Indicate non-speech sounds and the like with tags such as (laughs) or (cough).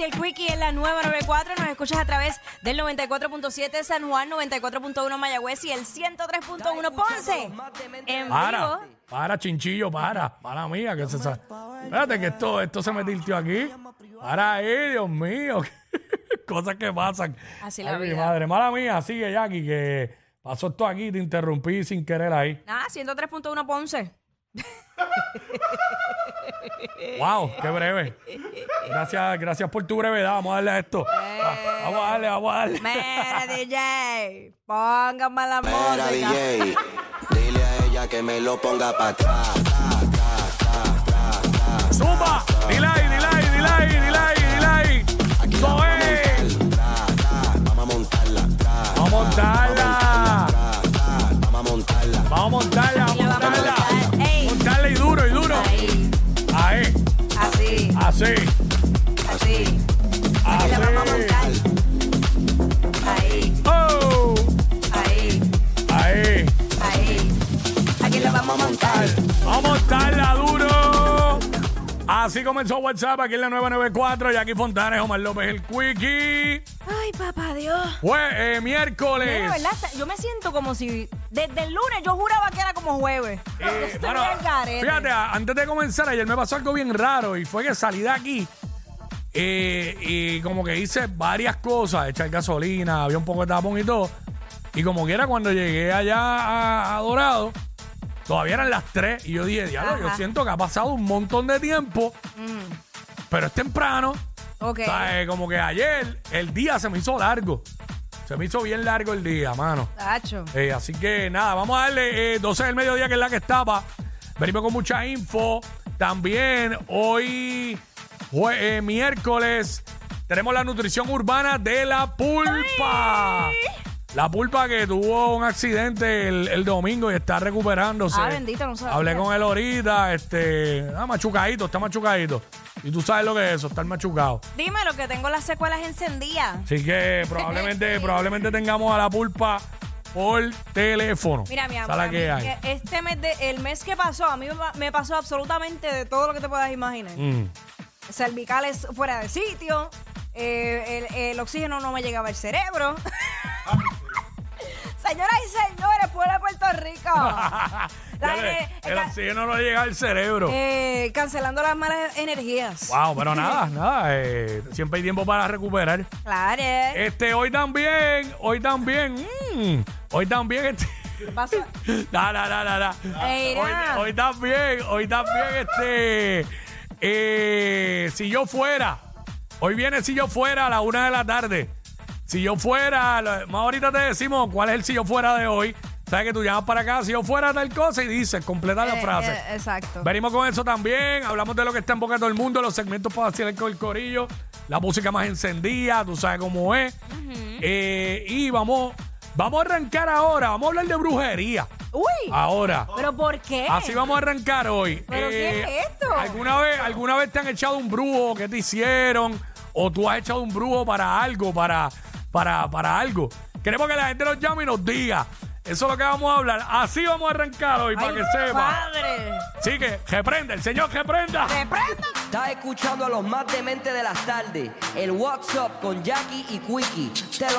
y el Quickie en la nueva 94. Nos escuchas a través del 94.7 San Juan, 94.1 Mayagüez y el 103.1 Ponce. En Para, vivo. para, chinchillo, para. Para mía, que se sa- Espérate que esto, esto se me tiltió aquí. Para ahí, Dios mío. (laughs) Cosas que pasan. Así la Ay, mi madre, mala mía, sigue Jackie, que pasó esto aquí, te interrumpí sin querer ahí. Nada, 103.1 Ponce. Wow, qué breve. (laughs) Gracias, gracias por tu brevedad. Vamos a darle a esto. Va- Vamos a darle, vamos a darle. Mira, DJ, póngame la Mira, música. DJ, dile a ella que me lo ponga para atrás. Zumba, dile ahí, dile ahí, dile ahí, dile ahí, dile ahí. Aquí la vamos a es. montar, tra, tra, Vamos a montarla. tra, Vamos a montarla. tra, tra, Vamos a montarla. Vamos a Así comenzó WhatsApp aquí en la 994. Jackie Fontanes, Omar López, el Quickie. Ay, papá Dios. Fue eh, Mira, miércoles. de verdad, yo me siento como si desde el lunes yo juraba que era como jueves. Eh, estoy bueno, al garete. fíjate, antes de comenzar, ayer me pasó algo bien raro y fue que salí de aquí eh, y como que hice varias cosas, echar gasolina, había un poco de tapón y todo. Y como quiera, cuando llegué allá a, a Dorado, todavía eran las 3 y yo dije, diablo, yo Ajá. siento que ha pasado un montón de tiempo, pero es temprano. Ok. O sea, eh, como que ayer el día se me hizo largo. Se me hizo bien largo el día, mano. Tacho. Eh, así que nada, vamos a darle eh, 12 del mediodía, que es la que estaba. Venimos con mucha info. También hoy, jue- eh, miércoles, tenemos la nutrición urbana de la pulpa. La pulpa que tuvo un accidente el, el domingo y está recuperándose. Ah, bendito, no sabía. Hablé con él ahorita, este, ah, machucadito, está machucadito. Y tú sabes lo que es eso, estar machucado. Dime lo que tengo las secuelas encendidas. Así que probablemente, (laughs) probablemente tengamos a la pulpa por teléfono. Mira, mi amor, mí, que hay. este mes de, el mes que pasó, a mí me pa- me pasó absolutamente de todo lo que te puedas imaginar. Mm. Cervicales fuera de sitio, eh, el, el oxígeno no me llegaba al cerebro. (laughs) Señoras y señores, pueblo de Puerto Rico. (laughs) La Ya le- ener- el ca- oxígeno no llega al cerebro. eh, cancelando las malas energías. Wow, pero nada, (laughs) nada. eh, siempre hay tiempo para recuperar. Claro. Este, hoy también, hoy también, mm, hoy también, este. ¿Qué pasó? No, no, no. Ey, Hoy, hoy también, hoy también, este. eh, si yo fuera, hoy viene si yo fuera a la una de la tarde. Si yo fuera, más ahorita te decimos cuál es el si yo fuera de hoy. Sabes que tú llamas para acá, si yo fuera tal cosa y dices, completa la Eh, frase. eh, exacto. Venimos con eso también. Hablamos de lo que está en boca de todo el mundo, los segmentos para hacer con el corillo, la música más encendida, tú sabes cómo es. Eh, y vamos, vamos a arrancar ahora, vamos a hablar de brujería. Uy, Ahora. ¿pero por qué? Así vamos a arrancar hoy. ¿Pero qué es esto? ¿alguna vez, ¿Alguna vez te han echado un brujo? ¿Qué te hicieron? ¿O tú has echado un brujo para algo? Para, para, para algo. Queremos que la gente nos llame y nos diga. Eso es lo que vamos a hablar. Así vamos a arrancar hoy, para que sepa. Padre. Así que, reprenda, el señor reprenda. ¡Reprenda! Estás escuchando a los más dementes de las tardes. El WhatsApp con Jackie y Quickie. Te lo